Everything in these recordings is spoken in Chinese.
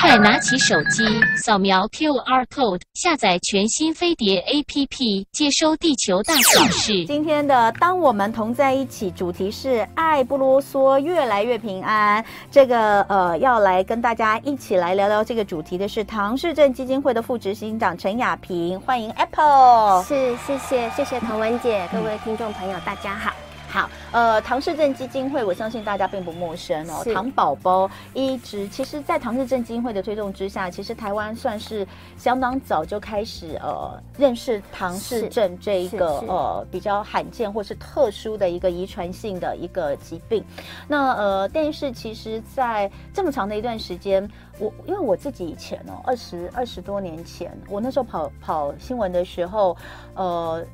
快拿起手机，扫描 QR code，下载全新飞碟 APP，接收地球大小事。今天的当我们同在一起，主题是爱不啰嗦，越来越平安。这个呃，要来跟大家一起来聊聊这个主题的是唐氏症基金会的副执行长陈雅萍，欢迎 Apple。是，谢谢，谢谢童文姐，各位听众朋友，大家好。好，呃，唐氏症基金会，我相信大家并不陌生哦。唐宝宝一直，其实，在唐氏症基金会的推动之下，其实台湾算是相当早就开始呃认识唐氏症这一个呃比较罕见或是特殊的一个遗传性的一个疾病。那呃，但是其实，在这么长的一段时间，我因为我自己以前哦，二十二十多年前，我那时候跑跑新闻的时候，呃。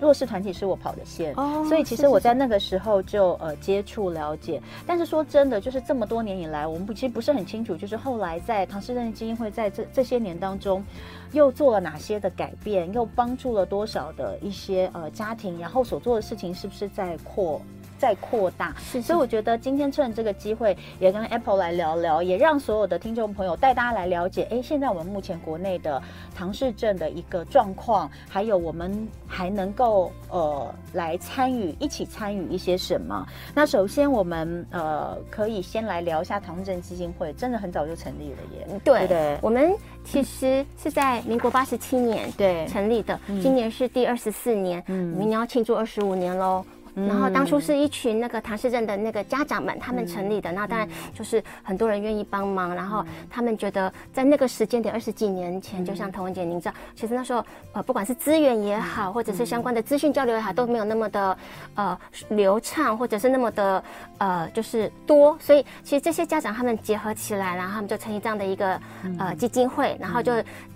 弱势团体是我跑的线，哦，所以其实我在那个时候就呃接触了解。但是说真的，就是这么多年以来，我们不其实不是很清楚，就是后来在唐氏症基金会在这这些年当中，又做了哪些的改变，又帮助了多少的一些呃家庭，然后所做的事情是不是在扩？再扩大，是是，所以我觉得今天趁这个机会，也跟 Apple 来聊聊，也让所有的听众朋友带大家来了解，哎，现在我们目前国内的唐氏症的一个状况，还有我们还能够呃来参与，一起参与一些什么？那首先我们呃可以先来聊一下唐氏症基金会，真的很早就成立了耶。对对，对，我们其实是在民国八十七年对成立的，今年是第二十四年，嗯，明年要庆祝二十五年喽。然后当初是一群那个唐氏症的那个家长们他们成立的，那当然就是很多人愿意帮忙，然后他们觉得在那个时间点二十几年前，就像童文姐您知道，其实那时候呃不管是资源也好，或者是相关的资讯交流也好，都没有那么的呃流畅，或者是那么的呃就是多，所以其实这些家长他们结合起来，然后他们就成立这样的一个呃基金会，然后就。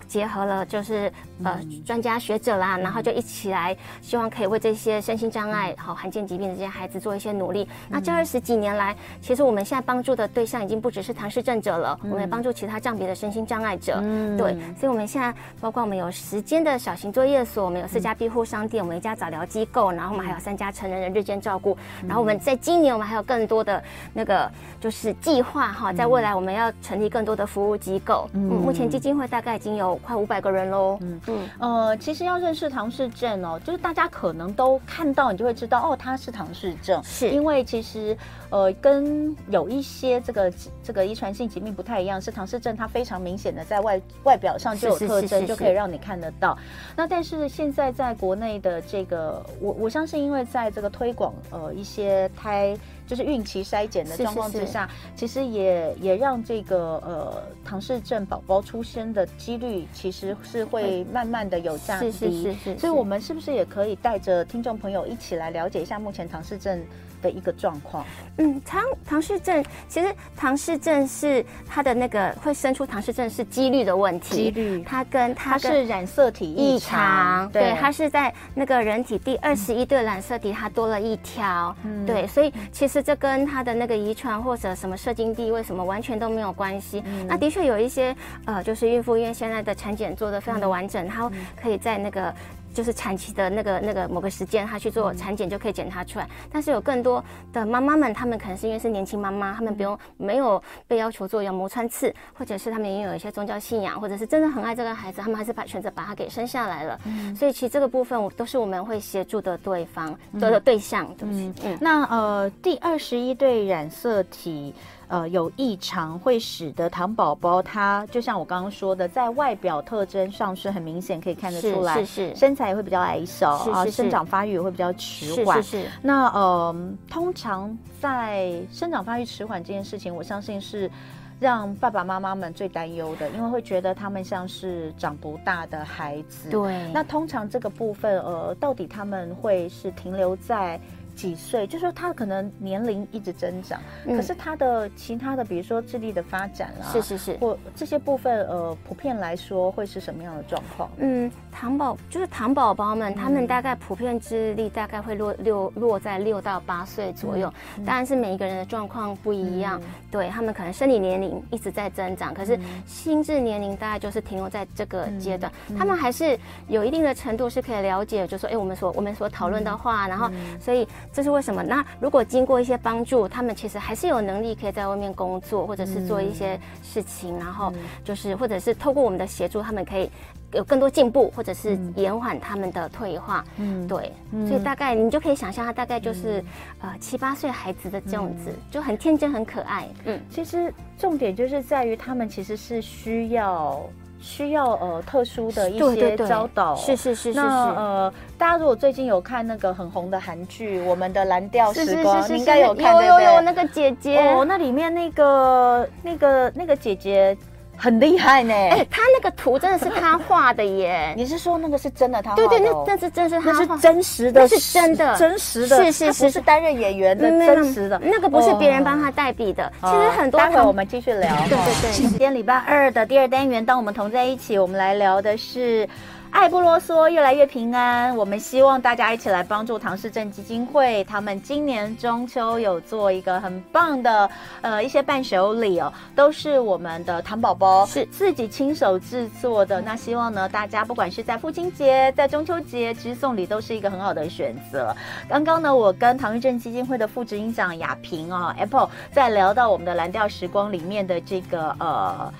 结合了就是呃专家学者啦，然后就一起来，希望可以为这些身心障碍、好罕见疾病的这些孩子做一些努力。那这二十几年来，其实我们现在帮助的对象已经不只是唐氏症者了，我们也帮助其他障别的身心障碍者。嗯，对，所以我们现在包括我们有时间的小型作业所，我们有四家庇护商店，我们一家早疗机构，然后我们还有三家成人的日间照顾。然后我们在今年我们还有更多的那个就是计划哈，在未来我们要成立更多的服务机构。嗯，目前基金会大概已经有。快五百个人喽，嗯嗯，呃，其实要认识唐氏症哦，就是大家可能都看到，你就会知道哦，他是唐氏症，是因为其实呃，跟有一些这个这个遗传性疾病不太一样，是唐氏症它非常明显的在外外表上就有特征，就可以让你看得到。那但是现在在国内的这个，我我相信，因为在这个推广呃一些胎。就是孕期筛检的状况之下，是是是，其实也也让这个呃唐氏症宝宝出生的几率其实是会慢慢的有降低。是是是是，所以我们是不是也可以带着听众朋友一起来了解一下目前唐氏症的一个状况，嗯，唐唐氏症其实唐氏症是它的那个会生出唐氏症是几率的问题，几率，它跟它是染色体异常，对，它是在那个人体第二十一对染色体它多了一条，嗯，对，所以其实这跟它的那个遗传或者什么射精地位什么完全都没有关系。嗯、那的确有一些呃，就是孕妇因为现在的产检做的非常的完整，它可以在那个。就是产期的那个那个某个时间，他去做产检就可以检查出来。但是有更多的妈妈们，她们可能是因为是年轻妈妈，她们不用没有被要求做羊膜穿刺，或者是她们也有一些宗教信仰，或者是真的很爱这个孩子，她们还是把选择把他给生下来了。嗯，所以其实这个部分我都是我们会协助的对方的的对象，对不起？嗯，那呃，第二十一对染色体。呃，有异常会使得糖宝宝，他就像我刚刚说的，在外表特征上是很明显可以看得出来，是是，是，身材也会比较矮小啊，生长发育也会比较迟缓。是是，是。那呃，通常在生长发育迟缓这件事情，我相信是让爸爸妈妈们最担忧的，因为会觉得他们像是长不大的孩子。对。那通常这个部分，呃，到底他们会是停留在？几岁？就是说他可能年龄一直增长，嗯，可是他的其他的，比如说智力的发展啦，是是是，或这些部分，呃，普遍来说会是什么样的状况？嗯，糖宝就是糖宝宝们，他们大概普遍智力大概会落六落在六到八岁左右，嗯，当然是每一个人的状况不一样，嗯，对他们可能生理年龄一直在增长，可是心智年龄大概就是停留在这个阶段，嗯，他们还是有一定的程度是可以了解，就是说，哎，我们所我们所讨论的话，然后所以。这是为什么？那如果经过一些帮助，他们其实还是有能力可以在外面工作，或者是做一些事情，嗯、然后就是或者是透过我们的协助，他们可以有更多进步，或者是延缓他们的退化。嗯，对，所以大概你就可以想象，他大概就是、嗯、呃七八岁孩子的这样子，嗯、就很天真很可爱。嗯，其实重点就是在于他们其实是需要。需要呃特殊的一些教导，是是是是是。那呃，大家如果最近有看那个很红的韩剧《我们的蓝调时光》，你应该有看，有有有那个姐姐哦，那里面那个那个那个姐姐。很厉害呢！哎、欸，他那个图真的是他画的耶！你是说那个是真的他画的？对对，那那是真是他那是真实的，是真的，真实的，是是是，不是担任演员的真实的，那个不是别人帮他代笔的。哦、其实很多，待会我们继续聊。对对对，今天礼拜二的第二单元，当我们同在一起，我们来聊的是。爱不啰嗦，越来越平安。我们希望大家一起来帮助唐氏症基金会，他们今年中秋有做一个很棒的呃一些伴手礼哦，都是我们的糖宝宝是自己亲手制作的。那希望呢，大家不管是在父亲节、在中秋节，其实送礼都是一个很好的选择。刚刚呢，我跟唐氏症基金会的副执行长雅萍哦，Apple 在聊到我们的蓝调时光里面的这个呃。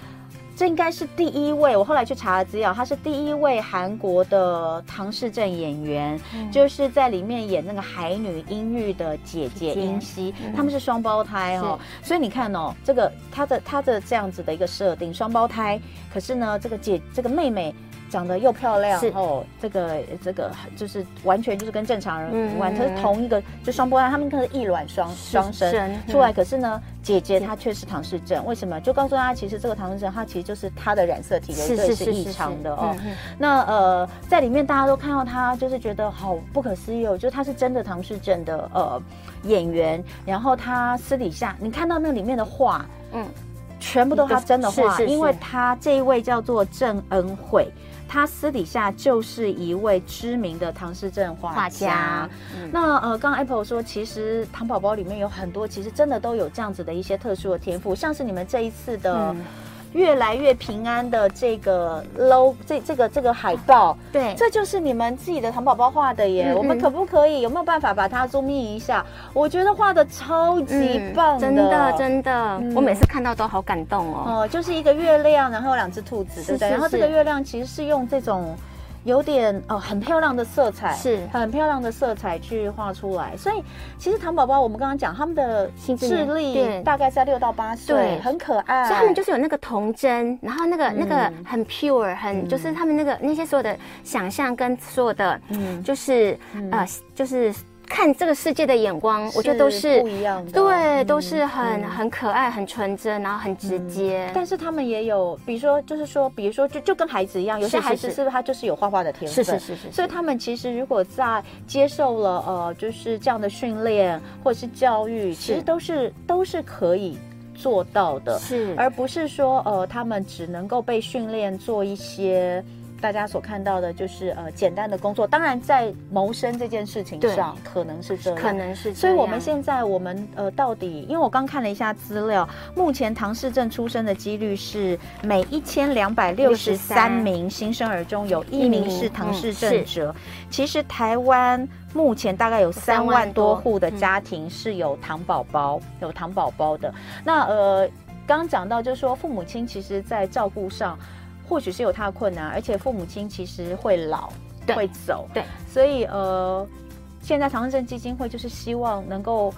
这应该是第一位，我后来去查了资料，他是第一位韩国的唐氏症演员，嗯、就是在里面演那个海女英玉的姐姐英熙，嗯、他们是双胞胎哦，所以你看哦，这个他的他的这样子的一个设定，双胞胎，可是呢，这个姐这个妹妹。长得又漂亮，是哦，这个这个就是完全就是跟正常人完全是同一个，就双胞胎，他们可是异卵双双生出来。可是呢，姐姐她却是唐氏症，为什么？就告诉大家，其实这个唐氏症，它其实就是她的染色体有一对是异常的哦。那呃，在里面大家都看到她，就是觉得好不可思议哦，就是她是真的唐氏症的呃演员。然后她私底下，你看到那里面的画，嗯，全部都是她真的画，因为他这一位叫做郑恩惠。他私底下就是一位知名的唐诗镇画家。那呃，刚刚 Apple 说，其实糖宝宝里面有很多，其实真的都有这样子的一些特殊的天赋，像是你们这一次的。嗯越来越平安的这个 low 这这个这个海报，对，这就是你们自己的糖宝宝画的耶。嗯嗯，我们可不可以有没有办法把它 zoom in 一下？我觉得画的超级棒的，真的真的，嗯、我每次看到都好感动哦。哦，就是一个月亮，然后有两只兔子，对不对？然后这个月亮其实是用这种。有点哦，很漂亮的色彩，是。很漂亮的色彩去画出来。所以其实糖宝宝，我们刚刚讲他们的智力。大概在六到八岁，对，很可爱。所以他们就是有那个童真，然后那个、嗯、那个很 pure，很、嗯、就是他们那个那些所有的想象跟所有的，嗯，就是、嗯、呃，就是。看这个世界的眼光，我觉得都是不一样的，对，都是很很可爱、很纯真，然后很直接。但是他们也有，比如说，就是说，比如说，就就跟孩子一样，有些孩子是不是他就是有画画的天分？是是是是。所以他们其实如果在接受了呃，就是这样的训练或者是教育，其实都是都是可以做到的，是，而不是说呃，他们只能够被训练做一些。大家所看到的就是呃简单的工作，当然在谋生这件事情上可能是这样，可能是。所以我们现在我们呃到底，因为我刚看了一下资料，目前唐氏症出生的几率是每一千两百六十三名新生儿中有一名是唐氏症者。其实台湾目前大概有三万多户的家庭是有糖宝宝，有糖宝宝的。那呃刚刚讲到就是说父母亲其实在照顾上。或许是有他的困难，而且父母亲其实会老，对会走，对，所以呃，现在唐氏症基金会就是希望能够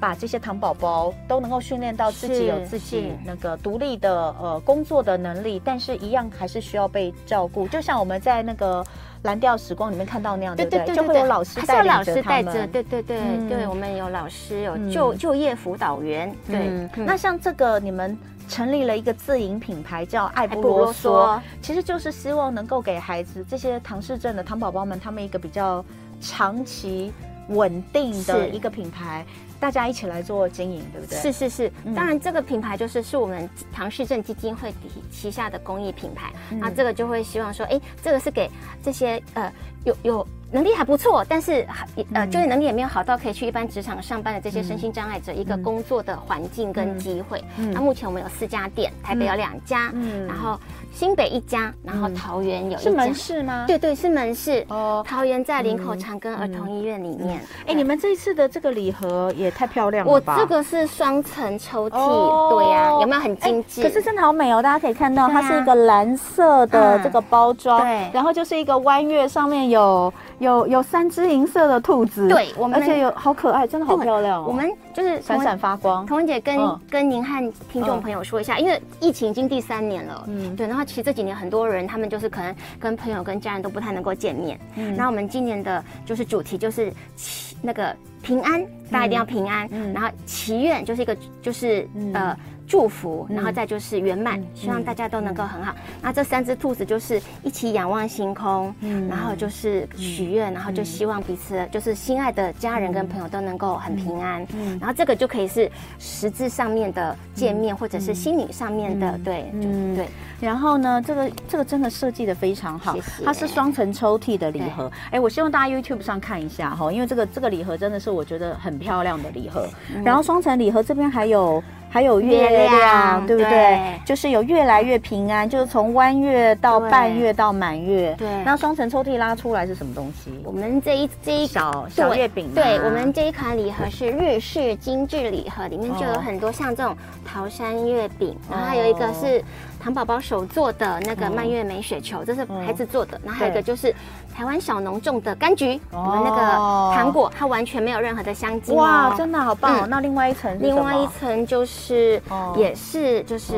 把这些糖宝宝都能够训练到自己有自己那个独立的呃工作的能力，但是一样还是需要被照顾，就像我们在那个蓝调时光里面看到那样，对不对？对对对对，就会有老师带领着他们，对对对、嗯、对，我们有老师，有就、嗯、就业辅导员，对。那像这个你们。成立了一个自营品牌，叫爱不啰嗦，其实就是希望能够给孩子这些唐氏症的糖宝宝们，他们一个比较长期稳定的一个品牌。大家一起来做经营，对不对？是是是，当然这个品牌就是是我们唐氏症基金会底旗下的公益品牌。那、嗯、这个就会希望说，哎，这个是给这些呃有有能力还不错，但是呃就业能力也没有好到可以去一般职场上班的这些身心障碍者一个工作的环境跟机会。那、目前我们有四家店，台北有两家，嗯、然后新北一家，然后桃园有一家。是门市吗？对对，是门市。哦，桃园在林口长庚儿童医院里面。哎，你们这一次的这个礼盒也太漂亮了吧！我这个是双层抽屉，对呀，有没有很精致？可是真的好美哦！大家可以看到，它是一个蓝色的这个包装，对，然后就是一个弯月，上面有有有三只银色的兔子，对，我们而且有好可爱，真的好漂亮哦。我们就是闪闪发光。童文姐跟跟您和听众朋友说一下，因为疫情已经第三年了，嗯，对，然后其实这几年很多人他们就是可能跟朋友跟家人都不太能够见面，嗯，那我们今年的就是主题就是那个平安，大家一定要平安，嗯，然后祈愿就是一个就是呃。祝福，然后再就是圆满，希望大家都能够很好。那这三只兔子就是一起仰望星空，然后就是许愿，然后就希望彼此就是心爱的家人跟朋友都能够很平安。然后这个就可以是实质上面的见面，或者是心理上面的，对，嗯，对。然后呢，这个这个真的设计的非常好，它是双层抽屉的礼盒。哎，我希望大家 YouTube 上看一下哈，因为这个这个礼盒真的是我觉得很漂亮的礼盒。然后双层礼盒这边还有。还有月亮，对不对？对，就是有越来越平安，就是从弯月到半月到满月。对，那双层抽屉拉出来是什么东西？我们这一这一小小月饼。对，我们这一款礼盒是日式精致礼盒，里面就有很多像这种桃山月饼，然后还有一个是。糖宝宝手做的那个蔓越莓雪球，这是孩子做的。然后还有一个就是台湾小农种的柑橘，我们那个糖果，它完全没有任何的香精。哇，真的好棒哦！那另外一层，另外一层就是也是就是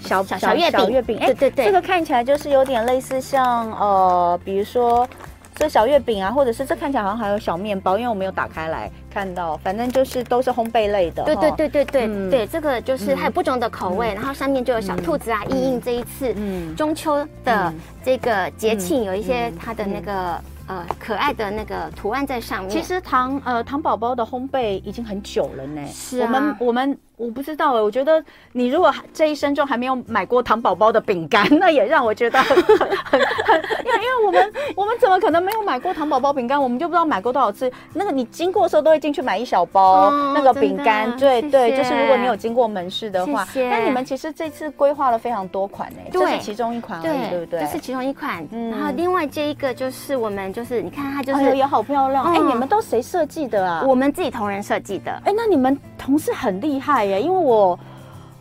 小小小月饼，月饼。哎，对对对，这个看起来就是有点类似像呃，比如说这小月饼啊，或者是这看起来好像还有小面包，因为我没有打开来。看到，反正就是都是烘焙类的。对对对对对、嗯、对，这个就是还有不同的口味，嗯、然后上面就有小兔子啊，嗯、因应这一次中秋的这个节庆，有一些它的那个。呃，可爱的那个图案在上面。其实糖呃糖宝宝的烘焙已经很久了呢。是啊，我们我们我不知道哎，我觉得你如果这一生中还没有买过糖宝宝的饼干，那也让我觉得很 很很，因为因为我们我们怎么可能没有买过糖宝宝饼干？我们就不知道买过多少次。那个你经过的时候都会进去买一小包那个饼干，对对，就是如果你有经过门市的话。那你们其实这次规划了非常多款呢，这是其中一款而已，对不对？这是其中一款，然后另外这一个就是我们。就是你看它就是也好漂亮哎！你们都谁设计的啊？我们自己同仁设计的。哎，那你们同事很厉害耶！因为我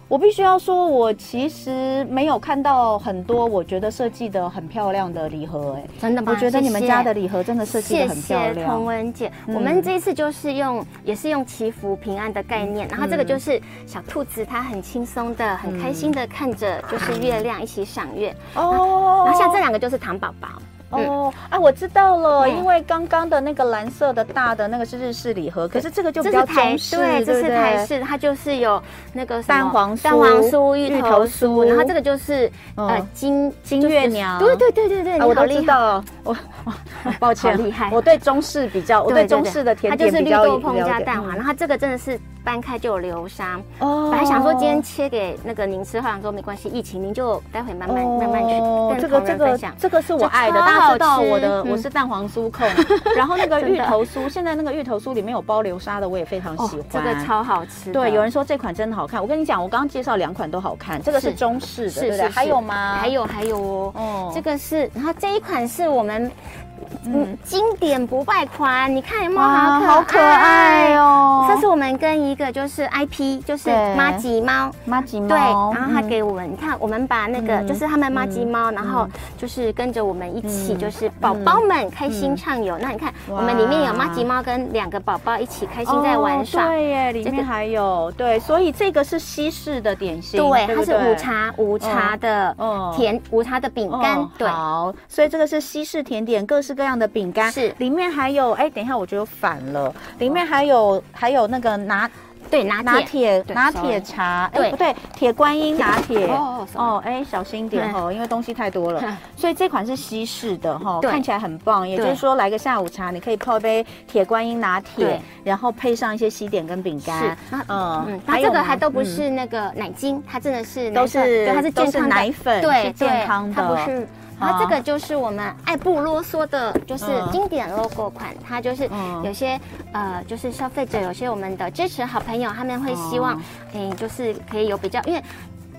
我必须要说，我其实没有看到很多我觉得设计的很漂亮的礼盒哎。真的吗？我觉得你们家的礼盒真的设计的很漂亮。彤雯姐，我们这一次就是用也是用祈福平安的概念，然后这个就是小兔子，它很轻松的、很开心的看着就是月亮一起赏月哦。然后像这两个就是糖宝宝。哦，啊，我知道了，因为刚刚的那个蓝色的大的那个是日式礼盒，可是这个就比较台式，对，这是台式，它就是有那个蛋黄酥蛋黄酥、芋头酥，然后这个就是呃金金月娘，对对对对对，我都知道，我抱歉，厉害，我对中式比较，我对中式的甜点比较。它就是绿豆椪加蛋黄，然后这个真的是。掰开就有流沙。哦。本来想说今天切给那个您吃，后来说没关系，疫情您就待会慢慢慢慢吃。这个这个这个是我爱的，大家知道我的我是蛋黄酥控。然后那个芋头酥，现在那个芋头酥里面有包流沙的，我也非常喜欢。这个超好吃。对，有人说这款真的好看。我跟你讲，我刚刚介绍两款都好看。这个是中式的，对不对？还有吗？还有还有哦。哦，这个是，然后这一款是我们。嗯，经典不败款，你看有没有好可爱，好可爱哦！这是我们跟一个就是 IP，就是妈吉猫，妈吉猫，对，然后他给我们，你看我们把那个就是他们妈吉猫，然后就是跟着我们一起，就是宝宝们开心畅游。那你看我们里面有妈吉猫跟两个宝宝一起开心在玩耍，对耶，里面还有对，所以这个是西式的点心，对，它是午茶午茶的甜午茶的饼干，对，好，所以这个是西式甜点，各式。各样的饼干是，里面还有哎，等一下，我觉得反了，里面还有还有那个拿对拿拿铁拿铁茶，哎不对，铁观音拿铁。哦哦哎，小心点哦，因为东西太多了，所以这款是西式的哈，看起来很棒，也就是说来个下午茶，你可以泡一杯铁观音拿铁，然后配上一些西点跟饼干，嗯嗯，它这个还都不是那个奶精，它真的是都是对，它是健康奶粉，对健康的，它不是。然后这个就是我们爱不啰嗦的，就是经典 logo 款。它就是有些呃，就是消费者有些我们的支持好朋友，他们会希望，哎，就是可以有比较，因为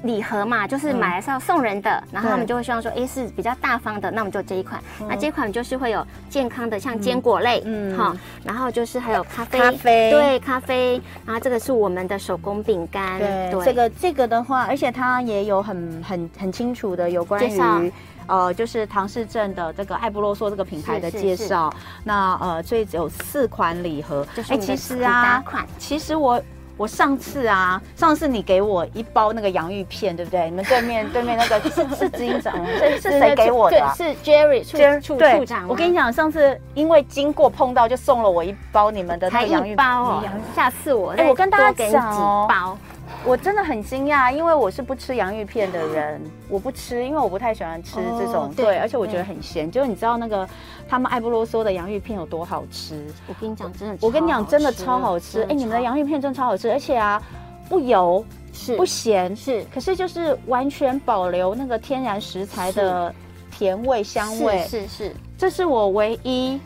礼盒嘛，就是买来是要送人的，嗯、然后他们就会希望说，哎，是比较大方的，那我们就这一款。嗯、那这款就是会有健康的，像坚果类，嗯，好，然后就是还有咖啡，咖啡，对，咖啡。然后这个是我们的手工饼干，对，对。这个这个的话，而且它也有很很很清楚的有关于。呃，就是唐氏镇的这个爱不啰嗦这个品牌的介绍。那呃，所以只有四款礼盒。哎，其实啊，其实我我上次啊，上次你给我一包那个洋芋片，对不对？你们对面对面那个是是执行长，是是谁给我的？是 Jerry 处处处长。我跟你讲，上次因为经过碰到，就送了我一包你们的那个洋芋包哦。下次我哎，我跟大家讲几包。我真的很惊讶，因为我是不吃洋芋片的人，我不吃，因为我不太喜欢吃这种，哦、对，对，而且我觉得很咸。就是你知道那个他们爱不啰嗦的洋芋片有多好吃？我跟你讲，真的，我跟你讲，真的超好吃。哎，你们的洋芋片真的超好吃，而且啊，不油，是不咸，是，可是就是完全保留那个天然食材的甜味香味，是是，是，这是我唯一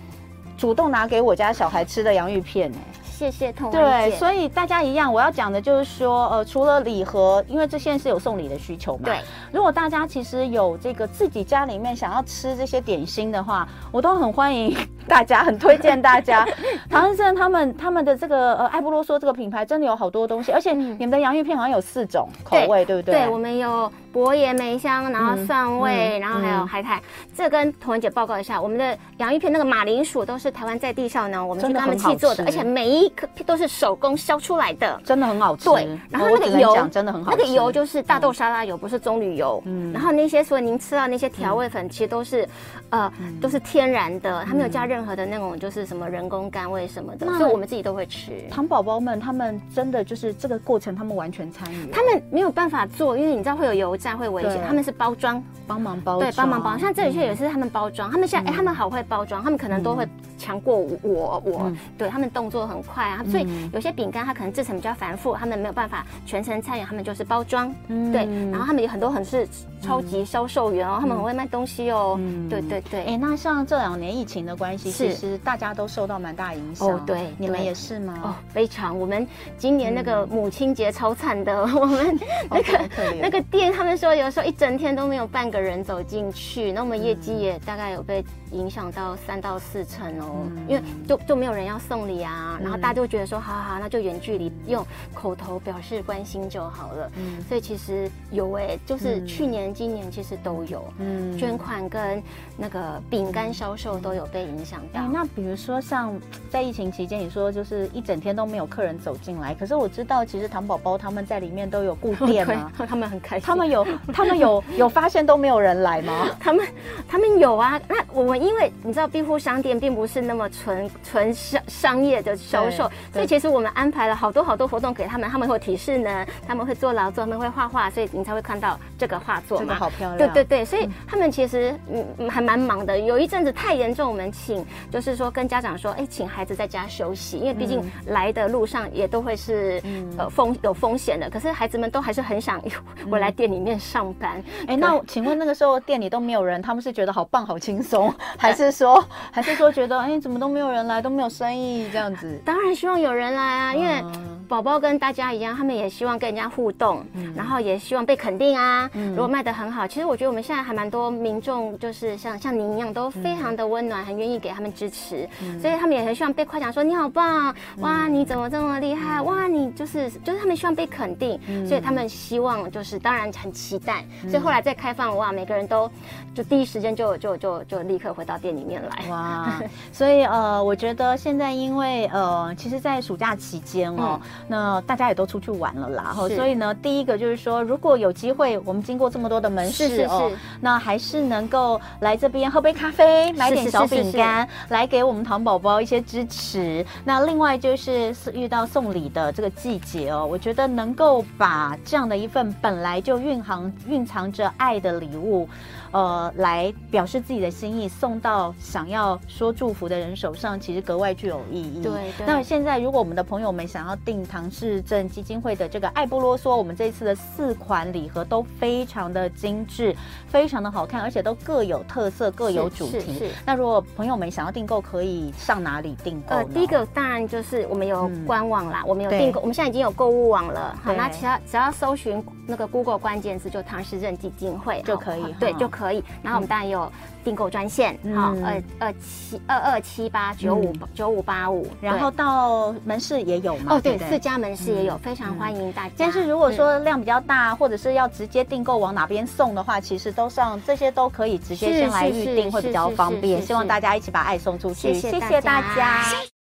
主动拿给我家小孩吃的洋芋片哎。谢谢童对，所以大家一样，我要讲的就是说，呃，除了礼盒，因为这现在是有送礼的需求嘛。对，如果大家其实有这个自己家里面想要吃这些点心的话，我都很欢迎大家，很推荐大家。唐先生他们他们的这个呃爱不啰嗦这个品牌真的有好多东西，而且你们的洋芋片好像有四种口味，对，对不对？对，我们有。薄盐梅香，然后蒜味，嗯嗯、然后还有海苔。嗯、这跟彤文姐报告一下，我们的洋芋片那个马铃薯都是台湾在地上呢，我们去跟他们去做的，而且每一颗都是手工削出来的，真的很好吃。对，然后那个油真的很好吃，那个油就是大豆沙拉油，不是棕榈油。嗯，然后那些所以您吃到那些调味粉，其实都是，呃，嗯、都是天然的，它没有加任何的那种就是什么人工甘味什么的，所以我们自己都会吃。糖宝宝们他们真的就是这个过程，他们完全参与，他们没有办法做，因为你知道会有油炸，会危险，他们是包装，帮忙包，对，帮忙包。像这里却也是他们包装，嗯、他们现在哎、欸，他们好会包装，他们可能都会强过我，我，对他们动作很快啊。所以有些饼干它可能制成比较繁复，他们没有办法全程参与，他们就是包装，嗯、对。然后他们有很多很是超级销售员哦，嗯、他们很会卖东西哦。嗯、对对对。哎、欸，那像这两年疫情的关系，是其实大家都受到蛮大影响。哦，对，你们也是吗？哦，非常。我们今年那个母亲节超惨的，嗯、我们那个、哦、那个店，他们说有时候一整天都没有半个人走进去，那我们业绩也大概有被影响到三到四成哦，嗯、因为就就没有人要送礼啊，嗯、然后大家就觉得说，好好好，那就远距离用口头表示关心就好了。嗯，所以其实有哎、欸，就是去年、今年其实都有，嗯，捐款跟那个饼干销售都有被影响到。那比如说像在疫情期间，你说就是一整天都没有客人走进来，可是我知道其实糖宝宝他们在里面都有顾店啊，他们很开心，他们有他们有 有发。现都没有人来吗？他们他们有啊。那我们因为你知道，庇护商店并不是那么纯纯商商业的销售，所以其实我们安排了好多好多活动给他们。他们会提示呢，他们会做劳作，他们会画画，所以你才会看到这个画作嘛。这个好漂亮。对对对，所以他们其实嗯还蛮忙的。有一阵子太严重，我们请就是说跟家长说，哎，请孩子在家休息，因为毕竟来的路上也都会是呃风有风险的。可是孩子们都还是很想我来店里面上班。哎，那。请问那个时候店里都没有人，他们是觉得好棒好轻松，还是说还是说觉得哎怎么都没有人来，都没有生意这样子？当然希望有人来啊，因为宝宝跟大家一样，他们也希望跟人家互动，嗯、然后也希望被肯定啊。嗯、如果卖的很好，其实我觉得我们现在还蛮多民众，就是像像您一样，都非常的温暖，很愿意给他们支持，嗯、所以他们也很希望被夸奖，说你好棒，哇你怎么这么厉害，哇你就是就是他们希望被肯定，嗯、所以他们希望就是当然很期待，所以后来再开。开放哇，每个人都就第一时间就就就就立刻回到店里面来。哇，所以呃，我觉得现在因为呃，其实，在暑假期间哦，嗯、那大家也都出去玩了啦，哈所以呢，第一个就是说，如果有机会，我们经过这么多的门市哦，那还是能够来这边喝杯咖啡，买点小饼干，来给我们糖宝宝一些支持。那另外就是遇到送礼的这个季节哦，我觉得能够把这样的一份本来就蕴含蕴藏着爱的礼物，呃，来表示自己的心意，送到想要说祝福的人手上，其实格外具有意义。对，对。那现在，如果我们的朋友们想要订唐氏症基金会的这个爱不啰嗦，我们这一次的四款礼盒都非常的精致，非常的好看，而且都各有特色，各有主题。那如果朋友们想要订购，可以上哪里订购？呃，第一个当然就是我们有官网啦，嗯、我们有订购，我们现在已经有购物网了。好，那其他只要搜寻那个 Google 关键字，就唐氏症基金会就可以，对，就可以。然后我们当然有订购专线，好、嗯，二二七二二七八九五九五八五。然后到门市也有吗？哦，对，四家门市也有，非常欢迎大家。但是如果说量比较大，或者是要直接订购往哪边送的话，其实都上这些都可以直接先来预定，会比较方便。希望大家一起把爱送出去，谢谢大家。